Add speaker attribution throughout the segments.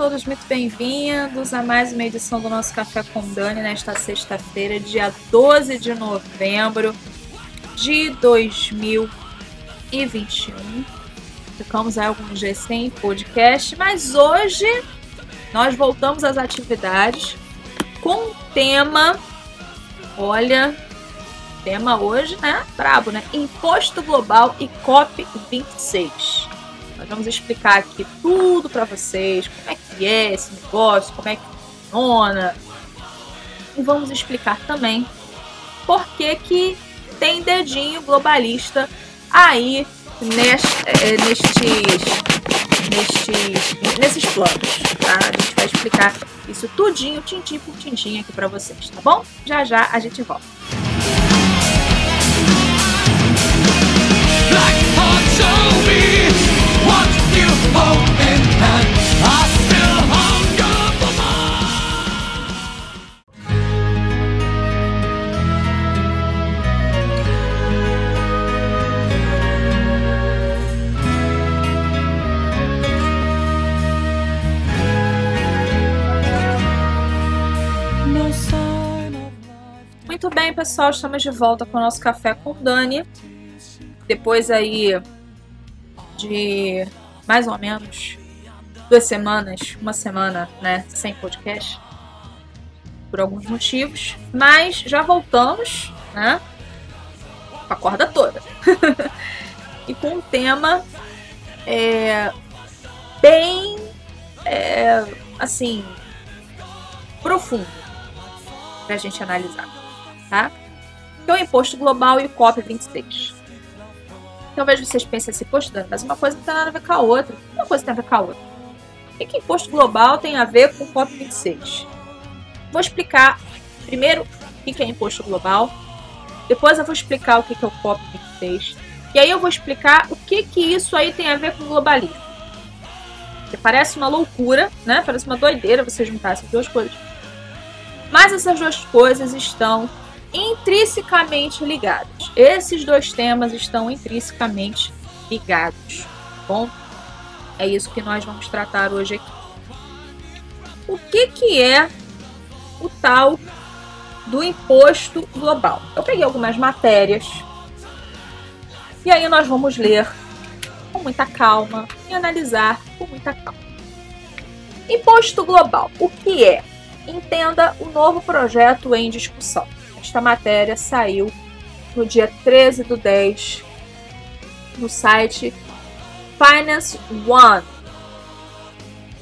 Speaker 1: Todos muito bem-vindos a mais uma edição do nosso Café com Dani nesta sexta-feira, dia 12 de novembro de 2021. Ficamos aí alguns dias sem podcast, mas hoje nós voltamos às atividades com um tema, olha, tema hoje, né? Brabo, né? Imposto Global e COP26. Nós vamos explicar aqui tudo para vocês, como é que é esse negócio, como é que funciona. E vamos explicar também por que que tem dedinho globalista aí é, nestes, nestes, nesses planos, tá? A gente vai explicar isso tudinho, tintim por tintim aqui para vocês, tá bom? Já já a gente volta. Black show Muito bem, pessoal, estamos de volta com o nosso café com Dani. Depois aí de mais ou menos duas semanas, uma semana, né, sem podcast, por alguns motivos, mas já voltamos, né, com a corda toda. e com um tema é, bem, é, assim, profundo pra gente analisar tá? Que é o imposto global e o COP26. Talvez vocês pensem assim, poxa, mas uma coisa não tem nada a ver com a outra. Uma coisa tem a ver com a outra. O que, que imposto global tem a ver com o COP26? Vou explicar primeiro o que é imposto global, depois eu vou explicar o que é o COP26, e aí eu vou explicar o que, que isso aí tem a ver com globalismo. Porque parece uma loucura, né? Parece uma doideira você juntar essas duas coisas. Mas essas duas coisas estão intrinsecamente ligados. Esses dois temas estão intrinsecamente ligados. Bom, é isso que nós vamos tratar hoje aqui. O que, que é o tal do imposto global? Eu peguei algumas matérias e aí nós vamos ler com muita calma e analisar com muita calma. Imposto global, o que é? Entenda o novo projeto em discussão. Esta matéria saiu no dia 13 do 10 no site Finance One,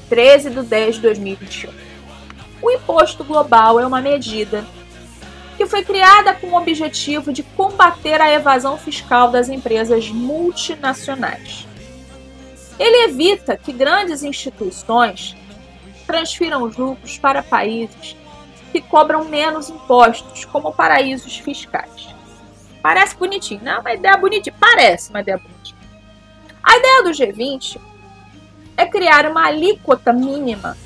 Speaker 1: 13 do 10 de 2021. O imposto global é uma medida que foi criada com o objetivo de combater a evasão fiscal das empresas multinacionais. Ele evita que grandes instituições transfiram os lucros para países que cobram menos impostos, como paraísos fiscais. Parece bonitinho, não? Uma ideia bonitinha. Parece uma ideia bonitinha. A ideia do G20 é criar uma alíquota mínima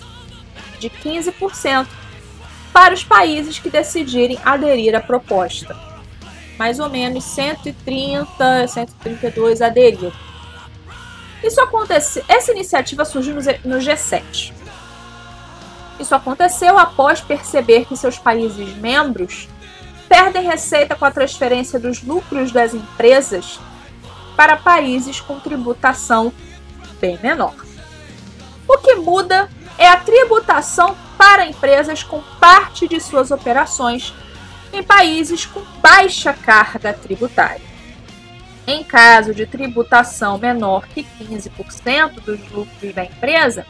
Speaker 1: de 15% para os países que decidirem aderir à proposta. Mais ou menos 130, 132 aderiram. Isso acontece, essa iniciativa surgiu no G7. Isso aconteceu após perceber que seus países membros perdem receita com a transferência dos lucros das empresas para países com tributação bem menor. O que muda é a tributação para empresas com parte de suas operações em países com baixa carga tributária. Em caso de tributação menor que 15% dos lucros da empresa,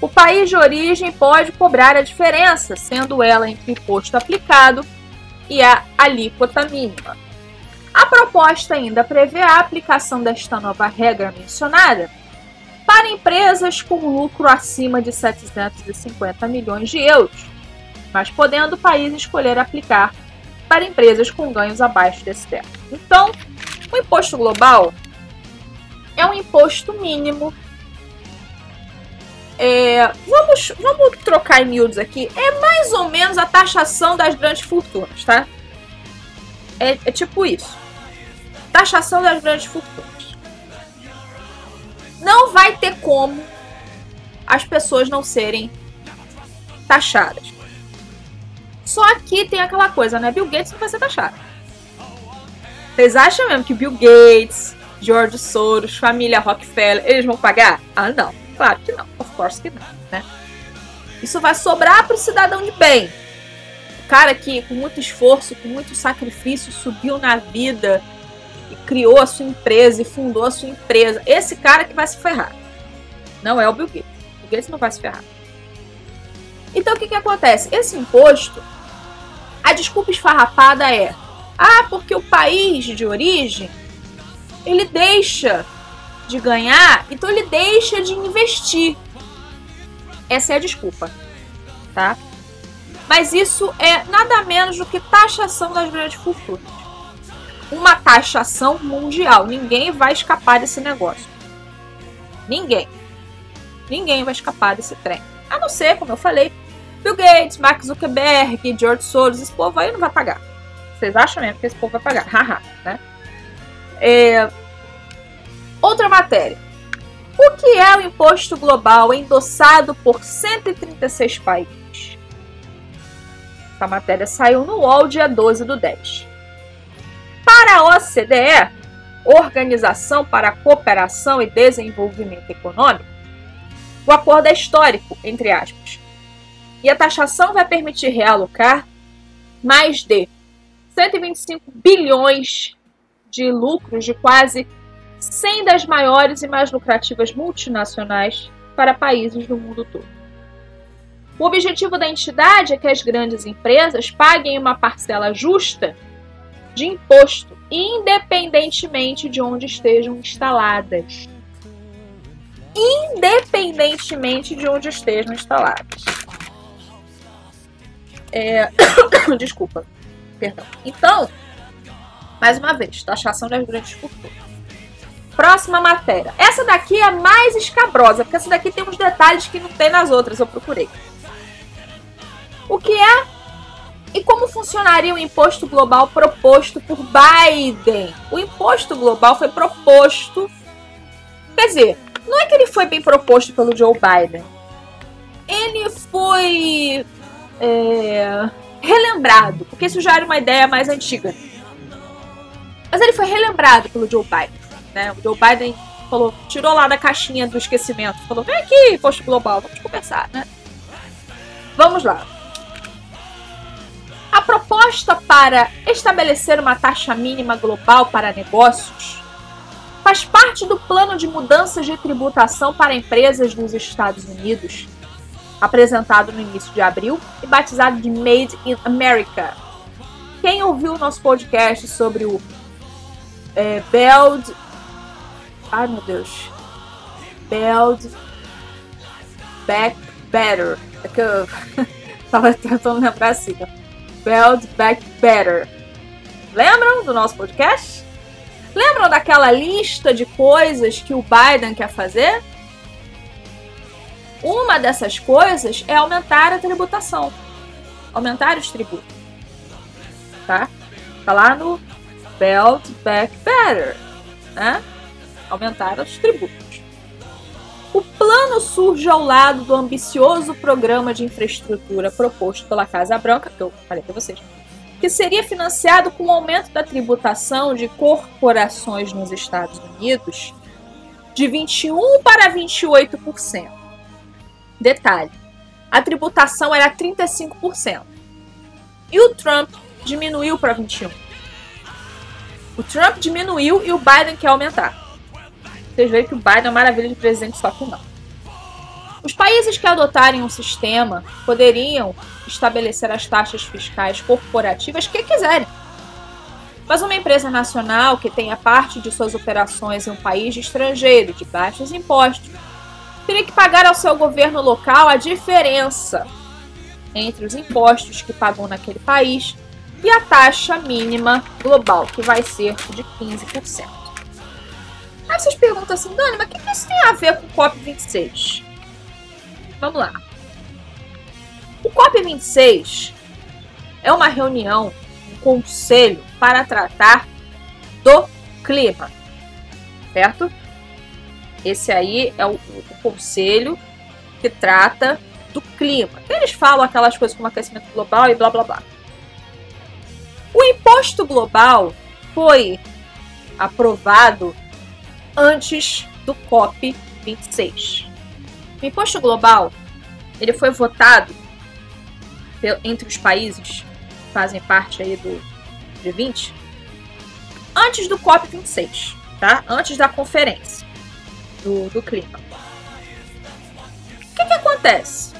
Speaker 1: o país de origem pode cobrar a diferença, sendo ela entre o imposto aplicado e a alíquota mínima. A proposta ainda prevê a aplicação desta nova regra mencionada para empresas com lucro acima de 750 milhões de euros, mas podendo o país escolher aplicar para empresas com ganhos abaixo desse teto. Então, o imposto global é um imposto mínimo é, vamos, vamos trocar em miúdos aqui. É mais ou menos a taxação das grandes fortunas, tá? É, é tipo isso. Taxação das grandes fortunas. Não vai ter como as pessoas não serem taxadas. Só que tem aquela coisa, né? Bill Gates não vai ser taxado. Vocês acham mesmo que Bill Gates, George Soros, família Rockefeller, eles vão pagar? Ah, não. Claro que não. Of course que não, né? Isso vai sobrar para o cidadão de bem. O cara que, com muito esforço, com muito sacrifício, subiu na vida e criou a sua empresa e fundou a sua empresa. Esse cara que vai se ferrar. Não é o Bill Gates. O Bill Gates não vai se ferrar. Então o que, que acontece? Esse imposto, a desculpa esfarrapada é: ah, porque o país de origem ele deixa de ganhar, então ele deixa de investir. Essa é a desculpa, tá? Mas isso é nada menos do que taxação das grandes fortunas. Uma taxação mundial. Ninguém vai escapar desse negócio. Ninguém. Ninguém vai escapar desse trem. A não ser, como eu falei, Bill Gates, Mark Zuckerberg, George Soros, esse povo aí não vai pagar. Vocês acham mesmo que esse povo vai pagar? Haha, né? É... Outra matéria. O que é o imposto global endossado por 136 países? Essa matéria saiu no UOL dia 12 do 10. Para a OCDE, Organização para a Cooperação e Desenvolvimento Econômico, o acordo é histórico, entre aspas, e a taxação vai permitir realocar mais de 125 bilhões de lucros de quase 100 das maiores e mais lucrativas multinacionais para países do mundo todo. O objetivo da entidade é que as grandes empresas paguem uma parcela justa de imposto, independentemente de onde estejam instaladas. Independentemente de onde estejam instaladas. É... Desculpa. Perdão. Então, mais uma vez, taxação das grandes fortunas. Próxima matéria. Essa daqui é mais escabrosa, porque essa daqui tem uns detalhes que não tem nas outras, eu procurei. O que é e como funcionaria o imposto global proposto por Biden? O imposto global foi proposto. Quer dizer, não é que ele foi bem proposto pelo Joe Biden. Ele foi é, relembrado, porque isso já era uma ideia mais antiga. Mas ele foi relembrado pelo Joe Biden. Né? O Joe Biden falou, tirou lá da caixinha do esquecimento, falou: vem aqui, posto global, vamos conversar, né? Vamos lá. A proposta para estabelecer uma taxa mínima global para negócios faz parte do plano de mudanças de tributação para empresas dos Estados Unidos apresentado no início de abril e batizado de Made in America. Quem ouviu o nosso podcast sobre o é, Build. Ai meu Deus. Build Back Better. É que eu tava tentando lembrar assim. Build Back Better. Lembram do nosso podcast? Lembram daquela lista de coisas que o Biden quer fazer? Uma dessas coisas é aumentar a tributação, aumentar os tributos. Tá? Tá lá no Belt Back Better, né? Aumentar os tributos. O plano surge ao lado do ambicioso programa de infraestrutura proposto pela Casa Branca, que eu falei para vocês, que seria financiado com o aumento da tributação de corporações nos Estados Unidos de 21 para 28%. Detalhe: a tributação era 35%. E o Trump diminuiu para 21%. O Trump diminuiu e o Biden quer aumentar. Vocês veem que o Biden é maravilha de presidente, só que não. Os países que adotarem um sistema poderiam estabelecer as taxas fiscais corporativas que quiserem. Mas uma empresa nacional que tenha parte de suas operações em um país estrangeiro de baixos impostos teria que pagar ao seu governo local a diferença entre os impostos que pagou naquele país e a taxa mínima global, que vai ser de 15%. Aí vocês perguntam assim, Dani, mas o que isso tem a ver com o COP26? Vamos lá. O COP26 é uma reunião, um conselho para tratar do clima, certo? Esse aí é o, o conselho que trata do clima. Eles falam aquelas coisas como aquecimento global e blá blá blá. O imposto global foi aprovado antes do COP 26. O imposto global ele foi votado entre os países que fazem parte aí do G20 antes do COP 26, tá? Antes da conferência do, do clima. O que, que acontece?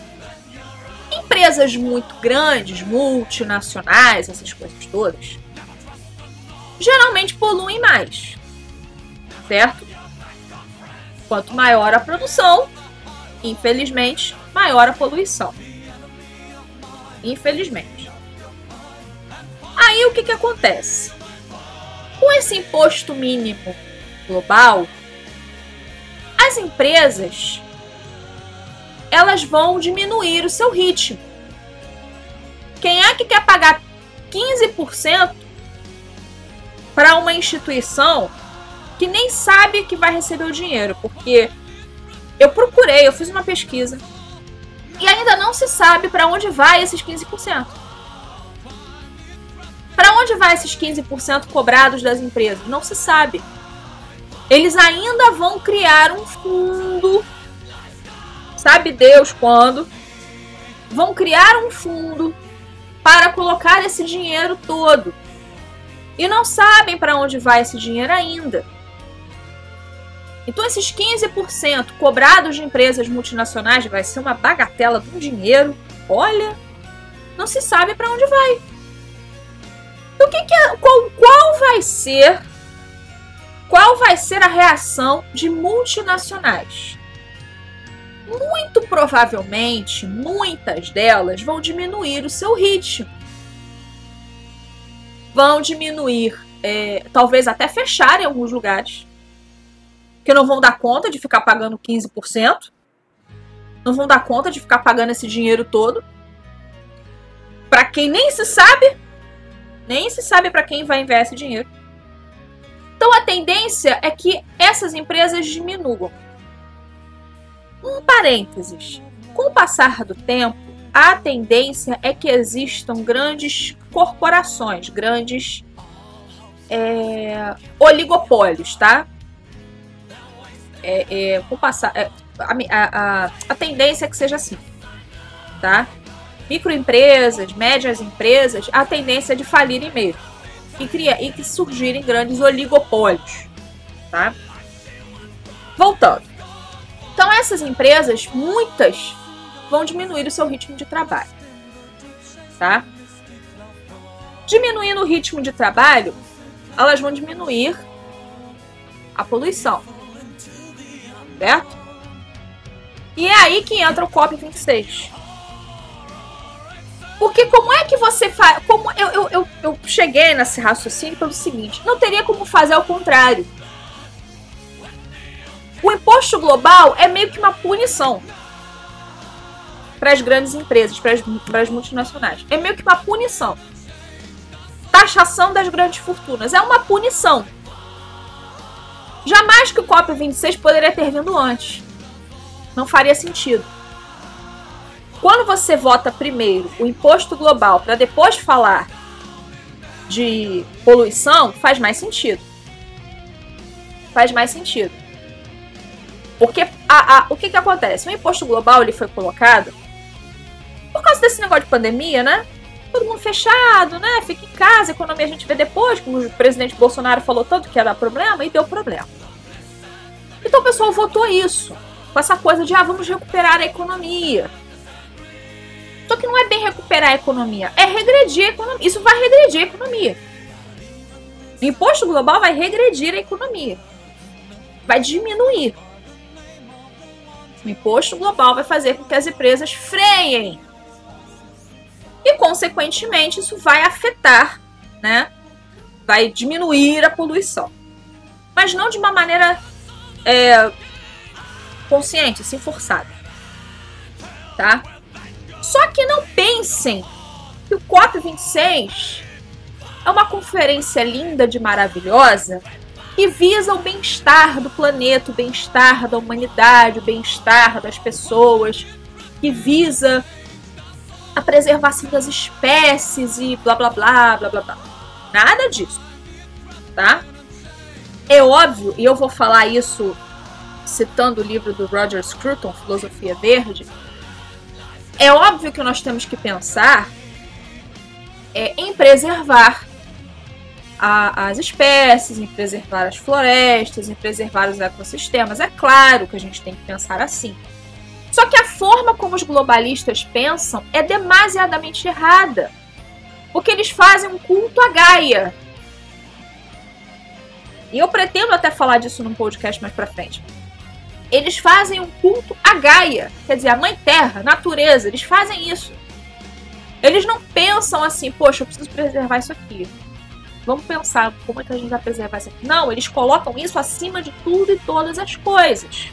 Speaker 1: Empresas muito grandes, multinacionais, essas coisas todas, geralmente poluem mais, certo? Quanto maior a produção, infelizmente, maior a poluição. Infelizmente. Aí o que, que acontece? Com esse imposto mínimo global, as empresas elas vão diminuir o seu ritmo. Quem é que quer pagar 15% para uma instituição que nem sabe que vai receber o dinheiro? Porque eu procurei, eu fiz uma pesquisa e ainda não se sabe para onde vai esses 15%. Para onde vai esses 15% cobrados das empresas? Não se sabe. Eles ainda vão criar um fundo sabe Deus quando, vão criar um fundo para colocar esse dinheiro todo. E não sabem para onde vai esse dinheiro ainda. Então, esses 15% cobrados de empresas multinacionais vai ser uma bagatela de um dinheiro. Olha, não se sabe para onde vai. Então, que, que é, qual, qual vai ser qual vai ser a reação de multinacionais? muito provavelmente, muitas delas vão diminuir o seu ritmo. Vão diminuir, é, talvez até fechar em alguns lugares. Que não vão dar conta de ficar pagando 15%. Não vão dar conta de ficar pagando esse dinheiro todo. Para quem nem se sabe, nem se sabe para quem vai enviar esse dinheiro. Então a tendência é que essas empresas diminuam. Um parênteses. Com o passar do tempo, a tendência é que existam grandes corporações, grandes é, oligopólios, tá? É, é, com passar, é, a, a, a, tendência é que seja assim, tá? Microempresas, médias empresas, a tendência é de falirem mesmo e, criar, e que surgirem grandes oligopólios, tá? Voltando. Então, essas empresas, muitas, vão diminuir o seu ritmo de trabalho. Tá? Diminuindo o ritmo de trabalho, elas vão diminuir a poluição. Certo? E é aí que entra o COP26. Porque como é que você faz. Como eu, eu, eu, eu cheguei nesse raciocínio pelo seguinte: não teria como fazer ao contrário. O imposto global é meio que uma punição para as grandes empresas, para as multinacionais. É meio que uma punição. Taxação das grandes fortunas é uma punição. Jamais que o COP26 poderia ter vindo antes. Não faria sentido. Quando você vota primeiro o imposto global para depois falar de poluição, faz mais sentido. Faz mais sentido. Porque a, a, o que, que acontece? O imposto global ele foi colocado por causa desse negócio de pandemia, né? Todo mundo fechado, né? Fica em casa, economia a gente vê depois, como o presidente Bolsonaro falou tanto que ia dar problema, e deu problema. Então o pessoal votou isso, com essa coisa de, ah, vamos recuperar a economia. Só que não é bem recuperar a economia, é regredir a economia. Isso vai regredir a economia. O imposto global vai regredir a economia. Vai diminuir. O imposto global vai fazer com que as empresas freiem. E, consequentemente, isso vai afetar, né? Vai diminuir a poluição. Mas não de uma maneira é, consciente, assim, forçada. Tá? Só que não pensem que o COP26 é uma conferência linda de maravilhosa que visa o bem-estar do planeta, o bem-estar da humanidade, o bem-estar das pessoas, que visa a preservação das espécies e blá blá blá blá blá blá. Nada disso, tá? É óbvio, e eu vou falar isso citando o livro do Roger Scruton, Filosofia Verde. É óbvio que nós temos que pensar é, em preservar a, as espécies, em preservar as florestas, em preservar os ecossistemas. É claro que a gente tem que pensar assim. Só que a forma como os globalistas pensam é demasiadamente errada. Porque eles fazem um culto à Gaia. E eu pretendo até falar disso num podcast mais pra frente. Eles fazem um culto à Gaia, quer dizer, a Mãe Terra, natureza, eles fazem isso. Eles não pensam assim, poxa, eu preciso preservar isso aqui. Vamos pensar como é que a gente vai preservar isso aqui. Não, eles colocam isso acima de tudo e todas as coisas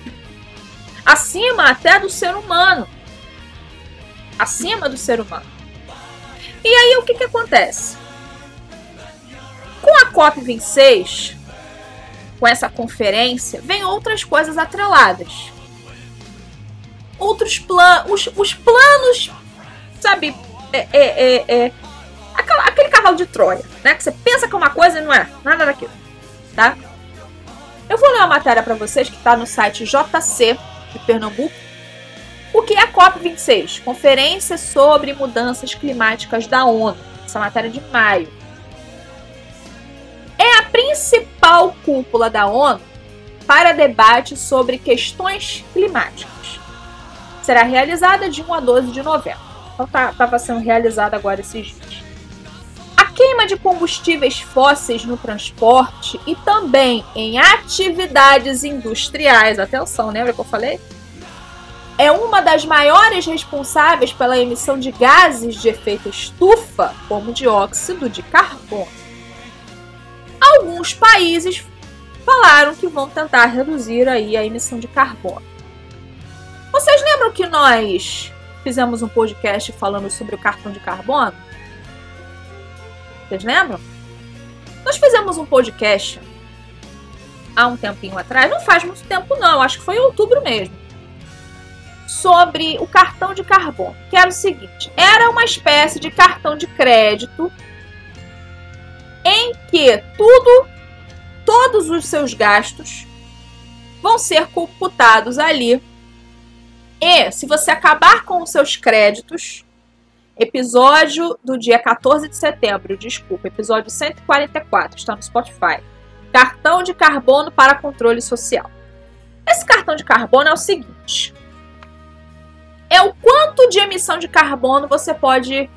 Speaker 1: acima até do ser humano. Acima do ser humano. E aí o que, que acontece? Com a COP26, com essa conferência, vem outras coisas atreladas. Outros planos, os, os, planos, sabe, é, é, é, é aquela, aquele cavalo de Troia, né? Que você pensa que é uma coisa e não é nada daquilo, tá? Eu vou ler uma matéria para vocês que está no site JC de Pernambuco. O que é a COP26? Conferência sobre Mudanças Climáticas da ONU. Essa matéria é de maio. É a principal cúpula da ONU para debate sobre questões climáticas. Será realizada de 1 a 12 de novembro. Então estava tá, sendo realizada agora esses dias. Queima de combustíveis fósseis no transporte e também em atividades industriais, atenção, lembra que eu falei? É uma das maiores responsáveis pela emissão de gases de efeito estufa, como dióxido de carbono. Alguns países falaram que vão tentar reduzir aí a emissão de carbono. Vocês lembram que nós fizemos um podcast falando sobre o cartão de carbono? Vocês lembram? Nós fizemos um podcast há um tempinho atrás, não faz muito tempo não, acho que foi em outubro mesmo, sobre o cartão de carbono, que era o seguinte: era uma espécie de cartão de crédito em que tudo, todos os seus gastos vão ser computados ali. E se você acabar com os seus créditos, Episódio do dia 14 de setembro, desculpa, episódio 144, está no Spotify. Cartão de carbono para controle social. Esse cartão de carbono é o seguinte: é o quanto de emissão de carbono você pode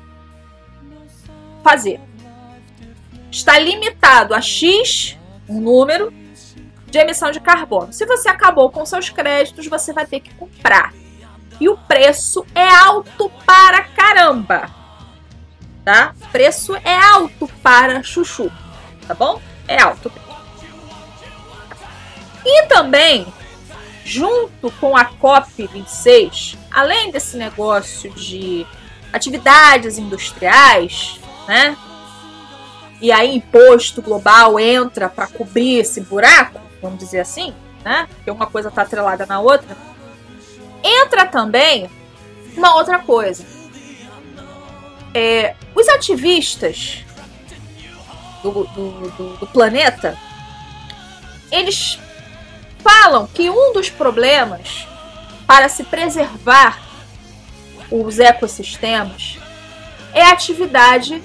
Speaker 1: fazer. Está limitado a X, um número, de emissão de carbono. Se você acabou com seus créditos, você vai ter que comprar e o preço é alto para caramba. Tá? Preço é alto para chuchu, tá bom? É alto. E também, junto com a COP26, além desse negócio de atividades industriais, né? E aí imposto global entra para cobrir esse buraco, vamos dizer assim, né? Porque uma coisa está atrelada na outra Entra também uma outra coisa. É, os ativistas do, do, do, do planeta, eles falam que um dos problemas para se preservar os ecossistemas é a atividade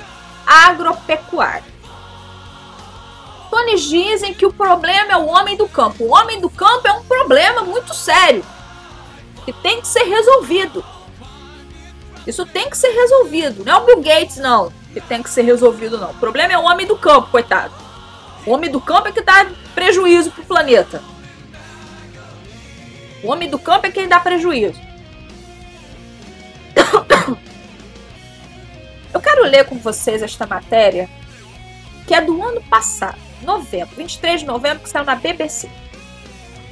Speaker 1: agropecuária. Então eles dizem que o problema é o homem do campo. O homem do campo é um problema muito sério que tem que ser resolvido. Isso tem que ser resolvido. Não é o Bill Gates, não, que tem que ser resolvido, não. O problema é o homem do campo, coitado. O homem do campo é que dá prejuízo pro planeta. O homem do campo é quem dá prejuízo. Eu quero ler com vocês esta matéria, que é do ano passado, novembro, 23 de novembro, que saiu na BBC.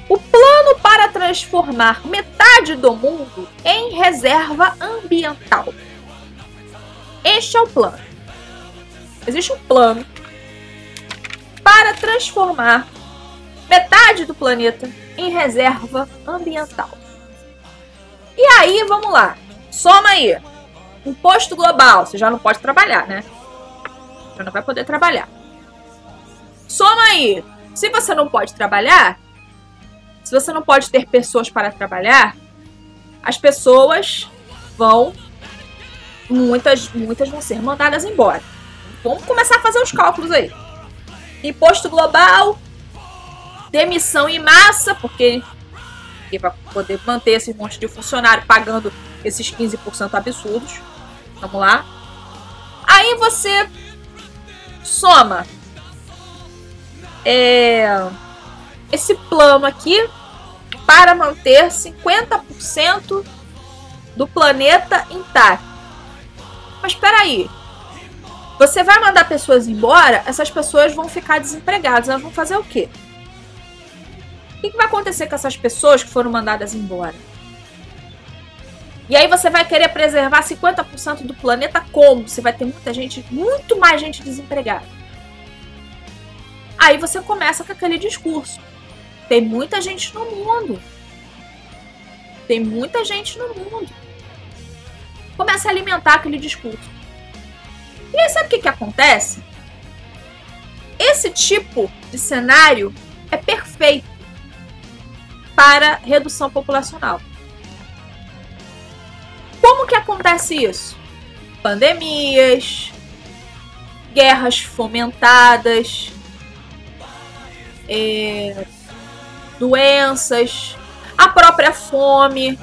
Speaker 1: O plano para transformar metade do mundo em reserva ambiental. Este é o plano. Existe um plano para transformar metade do planeta em reserva ambiental. E aí, vamos lá. Soma aí. Imposto global, você já não pode trabalhar, né? Já não vai poder trabalhar. Soma aí. Se você não pode trabalhar, se você não pode ter pessoas para trabalhar, as pessoas vão muitas muitas vão ser mandadas embora. Vamos começar a fazer os cálculos aí. Imposto global, demissão em massa, porque para poder manter esse monte de funcionário pagando esses 15% absurdos. Vamos lá. Aí você soma é, esse plano aqui para manter 50% do planeta intacto. Mas espera aí. Você vai mandar pessoas embora, essas pessoas vão ficar desempregadas. Elas vão fazer o quê? O que vai acontecer com essas pessoas que foram mandadas embora? E aí você vai querer preservar 50% do planeta como? Você vai ter muita gente, muito mais gente desempregada. Aí você começa com aquele discurso. Tem muita gente no mundo. Tem muita gente no mundo. Começa a alimentar aquele discurso. E aí sabe o que, que acontece? Esse tipo de cenário é perfeito para redução populacional. Como que acontece isso? Pandemias, guerras fomentadas, é, doenças, a própria fome.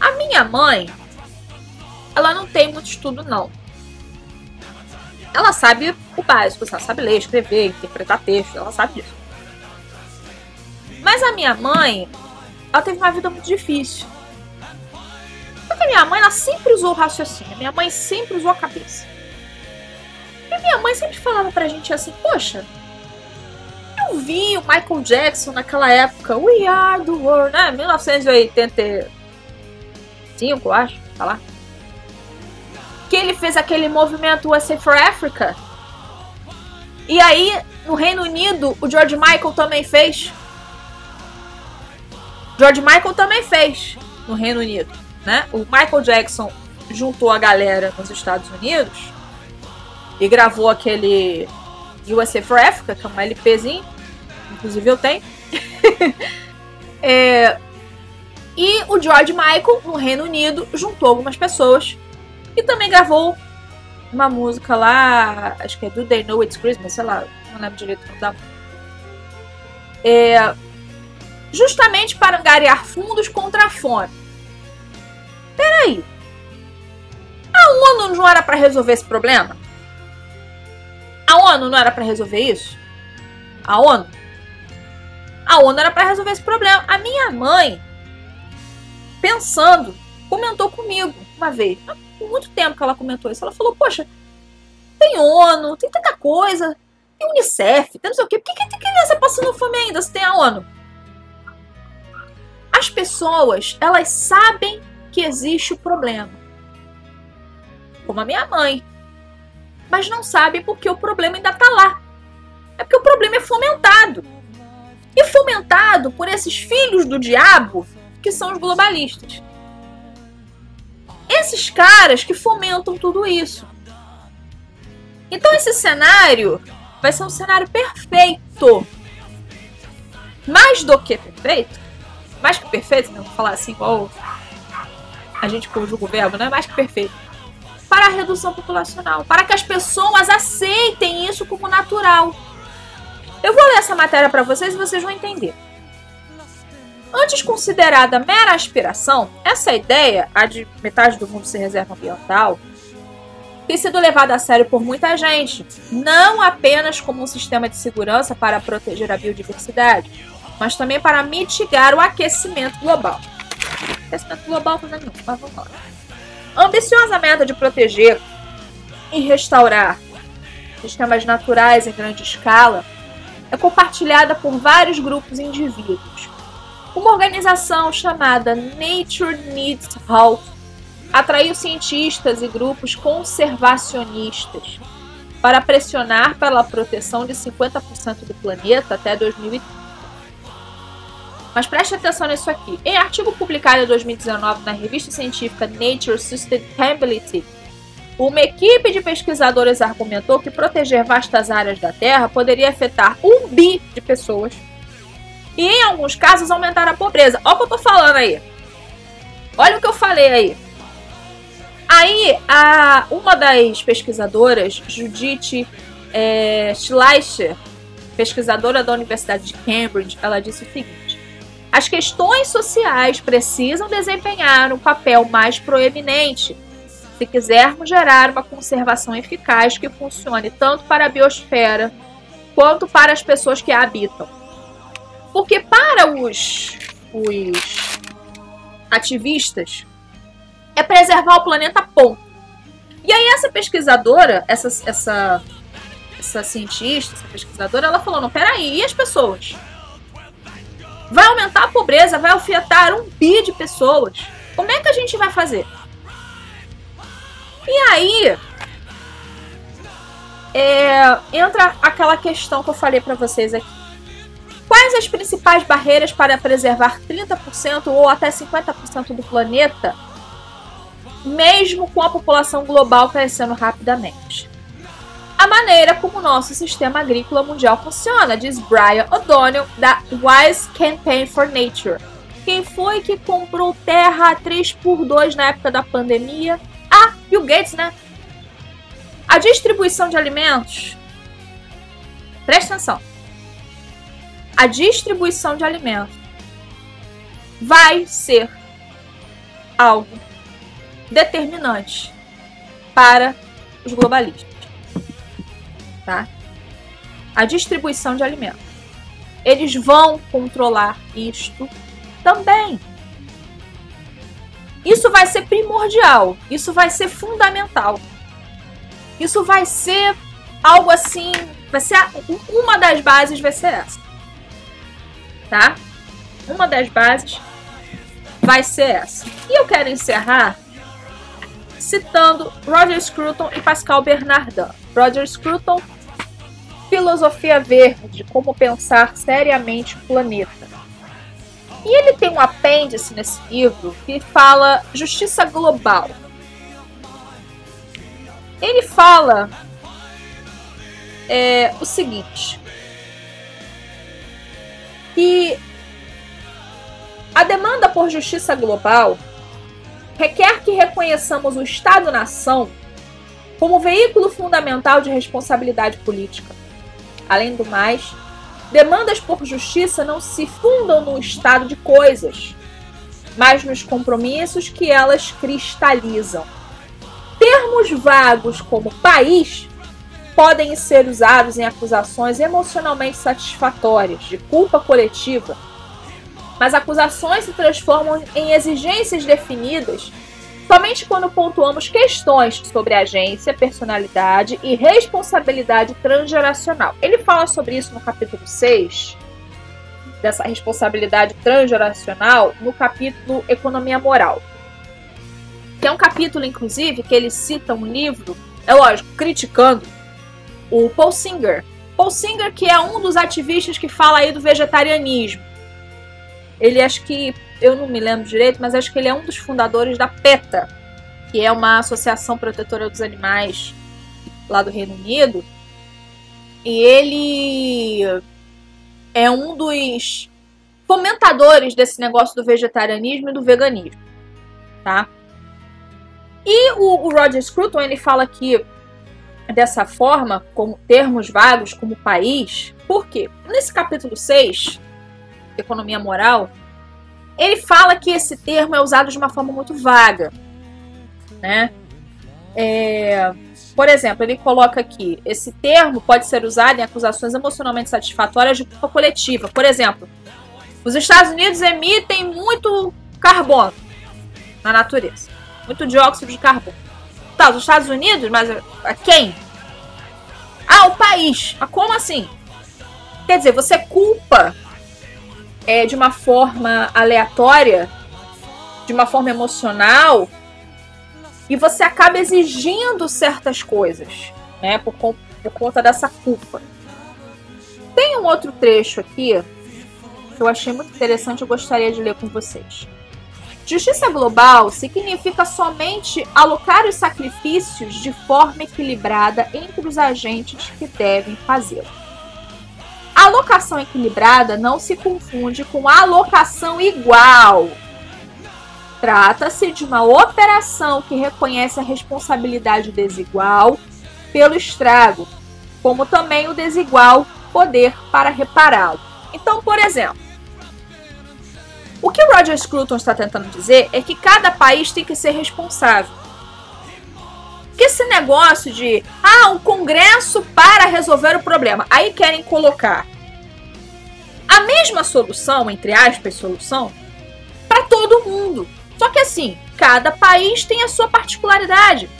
Speaker 1: A minha mãe, ela não tem muito estudo, não. Ela sabe o básico, ela sabe ler, escrever, interpretar texto, ela sabe disso. Mas a minha mãe, ela teve uma vida muito difícil. Porque minha mãe, ela sempre usou o raciocínio, minha mãe sempre usou a cabeça. E minha mãe sempre falava pra gente assim, poxa, eu vi o Michael Jackson naquela época, We Are the World, né? 1985, eu acho, tá lá. Que ele fez aquele movimento USA for Africa. E aí, no Reino Unido, o George Michael também fez. George Michael também fez no Reino Unido, né? O Michael Jackson juntou a galera nos Estados Unidos e gravou aquele USA for Africa, que é um LPzinho inclusive eu tenho. é, e o George Michael, no Reino Unido, juntou algumas pessoas e também gravou uma música lá, acho que é Do They Know It's Christmas, sei lá, não lembro direito como dá. É, justamente para angariar fundos contra a fome. Peraí. A ONU não era para resolver esse problema? A ONU não era para resolver isso? A ONU a ONU era para resolver esse problema. A minha mãe, pensando, comentou comigo uma vez. Há muito tempo que ela comentou isso. Ela falou: Poxa, tem ONU, tem tanta coisa, tem Unicef, tem não sei o quê. Por que, que tem criança passando fome ainda se tem a ONU? As pessoas, elas sabem que existe o problema. Como a minha mãe. Mas não sabem porque o problema ainda está lá. É porque o problema é fomentado e fomentado por esses filhos do diabo que são os globalistas. Esses caras que fomentam tudo isso. Então esse cenário vai ser um cenário perfeito. Mais do que perfeito, mais que perfeito, não vou falar assim igual a gente conjuga o verbo, não é mais que perfeito. Para a redução populacional, para que as pessoas aceitem isso como natural. Eu vou ler essa matéria para vocês e vocês vão entender. Antes considerada mera aspiração, essa ideia, a de metade do mundo ser reserva ambiental, tem sido levada a sério por muita gente, não apenas como um sistema de segurança para proteger a biodiversidade, mas também para mitigar o aquecimento global. Aquecimento global não é nenhum, mas vamos lá. A ambiciosa meta de proteger e restaurar sistemas naturais em grande escala é compartilhada por vários grupos e indivíduos. Uma organização chamada Nature Needs Health atraiu cientistas e grupos conservacionistas para pressionar pela proteção de 50% do planeta até 2030. Mas preste atenção nisso aqui. Em artigo publicado em 2019 na revista científica Nature Sustainability, uma equipe de pesquisadores argumentou que proteger vastas áreas da Terra poderia afetar um bi de pessoas e, em alguns casos, aumentar a pobreza. Olha o que eu tô falando aí. Olha o que eu falei aí. Aí, a, uma das pesquisadoras, Judith é, Schleicher, pesquisadora da Universidade de Cambridge, ela disse o seguinte: as questões sociais precisam desempenhar um papel mais proeminente se quisermos gerar uma conservação eficaz que funcione tanto para a biosfera quanto para as pessoas que a habitam. Porque para os, os ativistas é preservar o planeta ponto. E aí essa pesquisadora, essa, essa, essa cientista, essa pesquisadora, ela falou, não, peraí, e as pessoas? Vai aumentar a pobreza, vai afetar um bi de pessoas. Como é que a gente vai fazer? E aí é, entra aquela questão que eu falei para vocês aqui. Quais as principais barreiras para preservar 30% ou até 50% do planeta, mesmo com a população global crescendo rapidamente? A maneira como o nosso sistema agrícola mundial funciona, diz Brian O'Donnell, da Wise Campaign for Nature. Quem foi que comprou terra a 3 por 2 na época da pandemia? Ah, Bill Gates, né? A distribuição de alimentos. Presta atenção. A distribuição de alimentos vai ser algo determinante para os globalistas. Tá? A distribuição de alimentos. Eles vão controlar isto também. Isso vai ser primordial, isso vai ser fundamental. Isso vai ser algo assim, vai ser uma das bases vai ser essa. Tá? Uma das bases vai ser essa. E eu quero encerrar citando Roger Scruton e Pascal Bernardin. Roger Scruton, Filosofia Verde, como pensar seriamente o planeta. E ele tem um apêndice nesse livro que fala justiça global. Ele fala é, o seguinte: que a demanda por justiça global requer que reconheçamos o Estado-nação como veículo fundamental de responsabilidade política. Além do mais, Demandas por justiça não se fundam no estado de coisas, mas nos compromissos que elas cristalizam. Termos vagos como país podem ser usados em acusações emocionalmente satisfatórias de culpa coletiva, mas acusações se transformam em exigências definidas somente quando pontuamos questões sobre agência, personalidade e responsabilidade transgeracional. Ele fala sobre isso no capítulo 6, dessa responsabilidade transgeracional, no capítulo Economia Moral. Que é um capítulo, inclusive, que ele cita um livro, é lógico, criticando o Paul Singer. Paul Singer, que é um dos ativistas que fala aí do vegetarianismo. Ele acho que eu não me lembro direito, mas acho que ele é um dos fundadores da PETA, que é uma associação protetora dos animais lá do Reino Unido. E ele é um dos fomentadores desse negócio do vegetarianismo e do veganismo, tá? E o, o Roger Scruton, ele fala que dessa forma, com termos vagos como país, por quê? Nesse capítulo 6, Economia Moral, ele fala que esse termo é usado de uma forma muito vaga, né? É, por exemplo, ele coloca aqui: esse termo pode ser usado em acusações emocionalmente satisfatórias de culpa coletiva. Por exemplo, os Estados Unidos emitem muito carbono na natureza, muito dióxido de carbono. Tá, os Estados Unidos, mas a quem? Ah, o país. Mas como assim? Quer dizer, você culpa é, de uma forma aleatória, de uma forma emocional, e você acaba exigindo certas coisas, né? Por, por conta dessa culpa. Tem um outro trecho aqui que eu achei muito interessante, eu gostaria de ler com vocês. Justiça global significa somente alocar os sacrifícios de forma equilibrada entre os agentes que devem fazê-lo. Alocação equilibrada não se confunde com alocação igual. Trata-se de uma operação que reconhece a responsabilidade desigual pelo estrago, como também o desigual poder para repará-lo. Então, por exemplo, o que Roger Scruton está tentando dizer é que cada país tem que ser responsável. Esse negócio de ah, um congresso para resolver o problema, aí querem colocar a mesma solução, entre aspas, solução, para todo mundo. Só que assim, cada país tem a sua particularidade.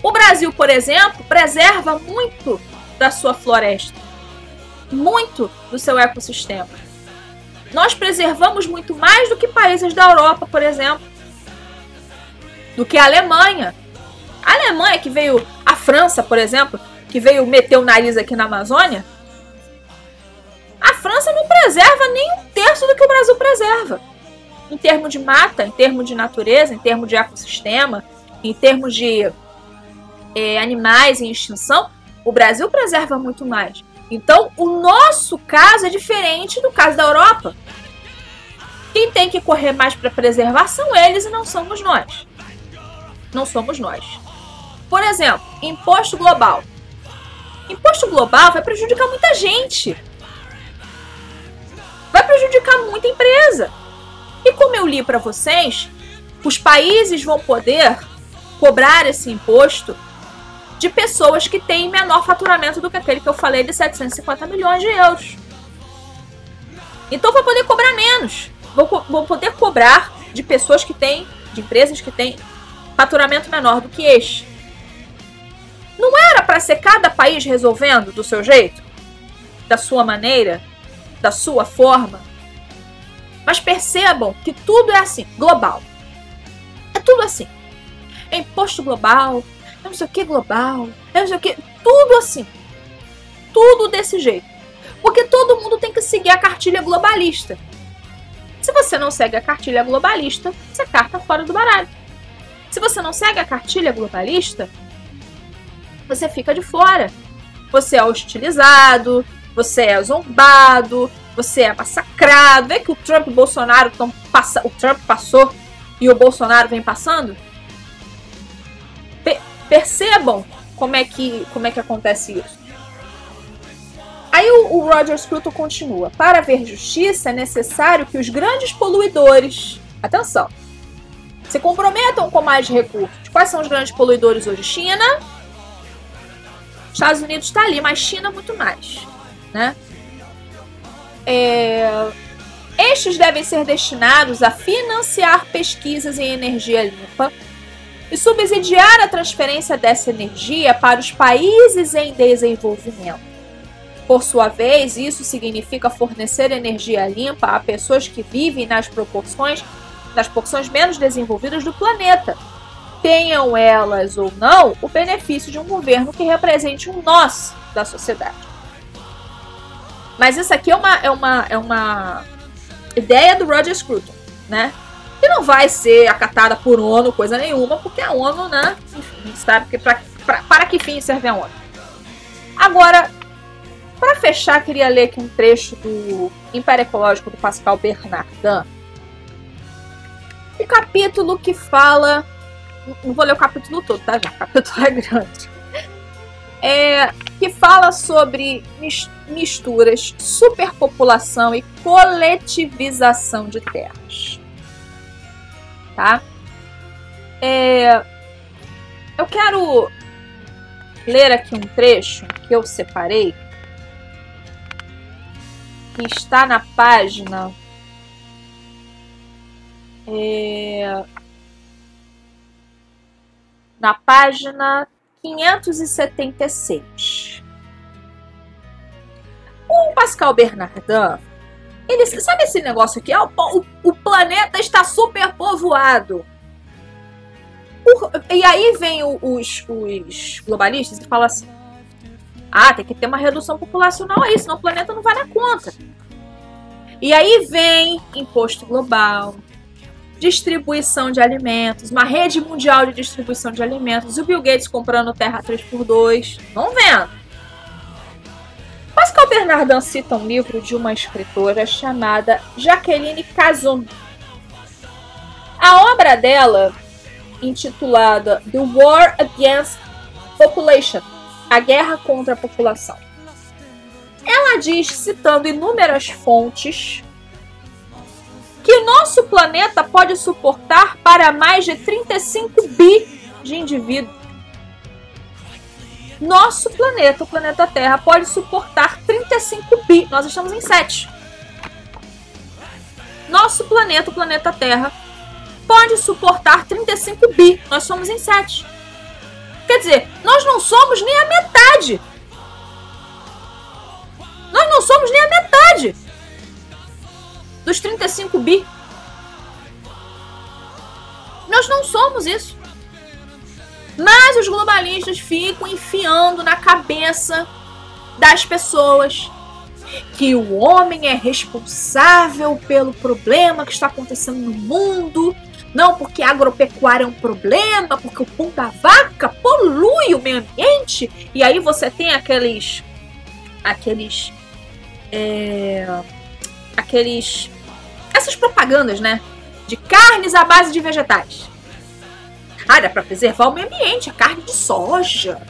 Speaker 1: O Brasil, por exemplo, preserva muito da sua floresta, muito do seu ecossistema. Nós preservamos muito mais do que países da Europa, por exemplo, do que a Alemanha. A Alemanha que veio, a França, por exemplo, que veio meter o nariz aqui na Amazônia, a França não preserva nem um terço do que o Brasil preserva. Em termos de mata, em termos de natureza, em termos de ecossistema, em termos de é, animais em extinção, o Brasil preserva muito mais. Então, o nosso caso é diferente do caso da Europa. Quem tem que correr mais para preservar são eles e não somos nós. Não somos nós. Por exemplo, imposto global. Imposto global vai prejudicar muita gente vai prejudicar muita empresa. E como eu li para vocês, os países vão poder cobrar esse imposto de pessoas que têm menor faturamento do que aquele que eu falei de 750 milhões de euros. Então vou poder cobrar menos. Vou, vou poder cobrar de pessoas que têm, de empresas que têm faturamento menor do que este. Não era para ser cada país resolvendo do seu jeito, da sua maneira, da sua forma. Mas percebam que tudo é assim, global. É tudo assim. É imposto global, é não sei o que global, é não sei o que. Tudo assim. Tudo desse jeito. Porque todo mundo tem que seguir a cartilha globalista. Se você não segue a cartilha globalista, você carta fora do baralho. Se você não segue a cartilha globalista, você fica de fora. Você é hostilizado, você é zombado, você é massacrado. Vê que o Trump e o Bolsonaro estão passando. O Trump passou e o Bolsonaro vem passando. Pe percebam como é que como é que acontece isso. Aí o, o Roger Scruton continua. Para haver justiça é necessário que os grandes poluidores, atenção, se comprometam com mais recursos. Quais são os grandes poluidores hoje? China, Estados Unidos está ali, mas China muito mais né? É, estes devem ser destinados a financiar pesquisas em energia limpa e subsidiar a transferência dessa energia para os países em desenvolvimento. Por sua vez, isso significa fornecer energia limpa a pessoas que vivem nas proporções nas porções menos desenvolvidas do planeta, tenham elas ou não o benefício de um governo que represente um nós da sociedade. Mas isso aqui é uma, é uma, é uma ideia do Roger Scruton, né? Que não vai ser acatada por ONU, coisa nenhuma, porque a ONU, né? Enfim, sabe que pra, pra, para que fim serve a ONU. Agora, para fechar, queria ler aqui um trecho do Império Ecológico do Pascal Bernardin. O capítulo que fala. Não vou ler o capítulo todo, tá? Já, o capítulo é grande é, que fala sobre misturas, superpopulação e coletivização de terras. Tá? É, eu quero ler aqui um trecho que eu separei, que está na página. É, na página 576. O Pascal Bernardin, ele sabe esse negócio aqui? o, o, o planeta está super povoado. e aí vem os, os globalistas e falam assim: Ah, tem que ter uma redução populacional aí, senão o planeta não vai na conta. E aí vem imposto global, distribuição de alimentos, uma rede mundial de distribuição de alimentos, o Bill Gates comprando terra 3x2. Vão vendo. Pascal Bernardin cita um livro de uma escritora chamada Jacqueline Cazon. A obra dela, intitulada The War Against Population, a guerra contra a população. Ela diz, citando inúmeras fontes, que o nosso planeta pode suportar para mais de 35 bi de indivíduos. Nosso planeta, o planeta Terra, pode suportar 35 bi. Nós estamos em 7. Nosso planeta, o planeta Terra, pode suportar 35 bi. Nós somos em 7. Quer dizer, nós não somos nem a metade. Nós não somos nem a metade dos 35 bi. Nós não somos isso. Mas os globalistas ficam enfiando na cabeça das pessoas que o homem é responsável pelo problema que está acontecendo no mundo. Não porque a agropecuária é um problema, porque o pão da vaca polui o meio ambiente. E aí você tem aqueles. aqueles. É, aqueles essas propagandas, né? De carnes à base de vegetais. Ah, dá para preservar o meio ambiente, a carne de soja,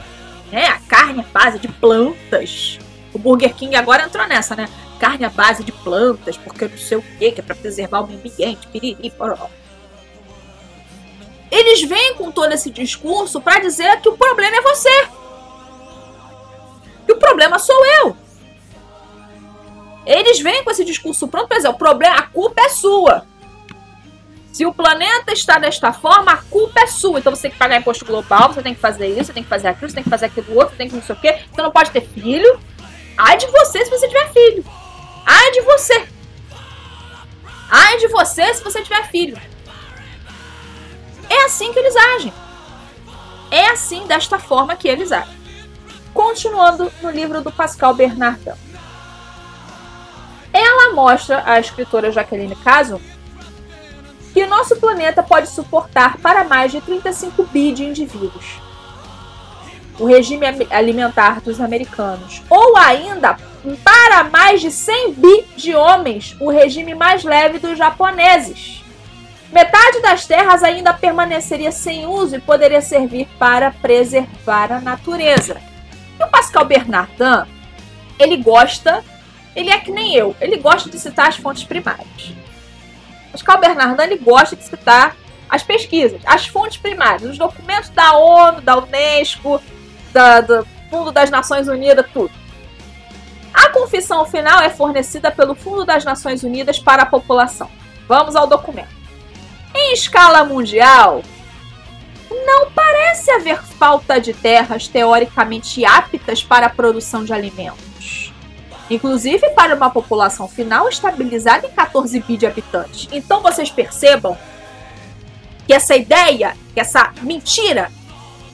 Speaker 1: né? A carne à base de plantas. O Burger King agora entrou nessa, né? Carne à base de plantas, porque não sei o que, que é para preservar o meio ambiente, piriri, poró. Eles vêm com todo esse discurso para dizer que o problema é você. Que o problema sou eu. Eles vêm com esse discurso pronto para dizer: o problema, a culpa é sua. Se o planeta está desta forma, a culpa é sua. Então você tem que pagar imposto global, você tem que fazer isso, você tem que fazer aquilo, você tem que fazer aquilo outro, você tem que não sei o quê. Você não pode ter filho. Ai de você se você tiver filho. Ai de você. Ai de você se você tiver filho. É assim que eles agem. É assim, desta forma que eles agem. Continuando no livro do Pascal Bernardin. Ela mostra, a escritora Jacqueline Caso, que o nosso planeta pode suportar para mais de 35 bi de indivíduos. O regime alimentar dos americanos. Ou ainda, para mais de 100 bi de homens, o regime mais leve dos japoneses. Metade das terras ainda permaneceria sem uso e poderia servir para preservar a natureza. E o Pascal Bernardin, ele gosta ele é que nem eu. Ele gosta de citar as fontes primárias. Pascal ele gosta de citar as pesquisas, as fontes primárias, os documentos da ONU, da Unesco, da, do Fundo das Nações Unidas, tudo. A confissão final é fornecida pelo Fundo das Nações Unidas para a população. Vamos ao documento. Em escala mundial, não parece haver falta de terras teoricamente aptas para a produção de alimentos inclusive para uma população final estabilizada em 14 bi de habitantes. Então vocês percebam que essa ideia, que essa mentira,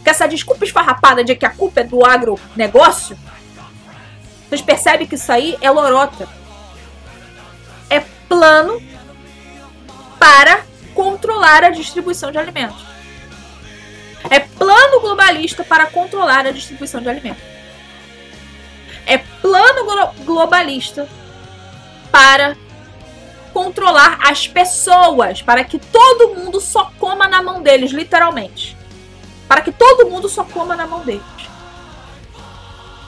Speaker 1: que essa desculpa esfarrapada de que a culpa é do agronegócio, vocês percebem que isso aí é lorota. É plano para controlar a distribuição de alimentos. É plano globalista para controlar a distribuição de alimentos é plano globalista para controlar as pessoas, para que todo mundo só coma na mão deles, literalmente. Para que todo mundo só coma na mão deles.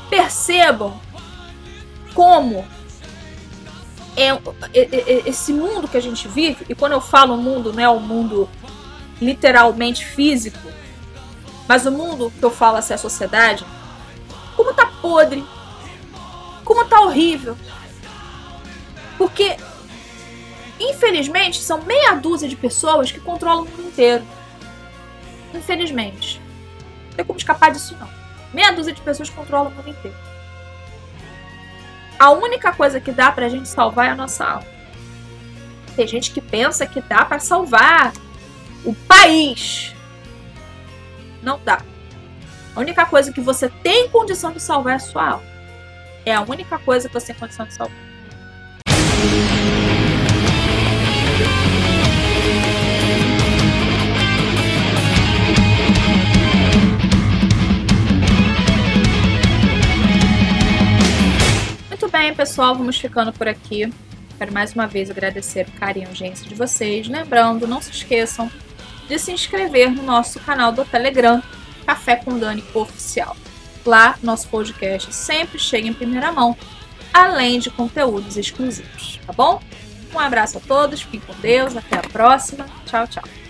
Speaker 1: Percebam como é, é, é, é esse mundo que a gente vive, e quando eu falo mundo, não é o mundo literalmente físico, mas o mundo que eu falo assim, a sociedade, como tá podre, como tá horrível. Porque, infelizmente, são meia dúzia de pessoas que controlam o mundo inteiro. Infelizmente. Não tem como escapar disso, não. Meia dúzia de pessoas controlam o mundo inteiro. A única coisa que dá pra gente salvar é a nossa alma. Tem gente que pensa que dá para salvar o país. Não dá. A única coisa que você tem condição de salvar é a sua alma. É a única coisa que você tem condição de salvar. Muito bem, pessoal, vamos ficando por aqui. Quero mais uma vez agradecer o carinho e urgência de vocês. Lembrando, não se esqueçam de se inscrever no nosso canal do Telegram, Café com Dani Oficial. Lá, nosso podcast sempre chega em primeira mão, além de conteúdos exclusivos, tá bom? Um abraço a todos, fiquem com Deus, até a próxima. Tchau, tchau.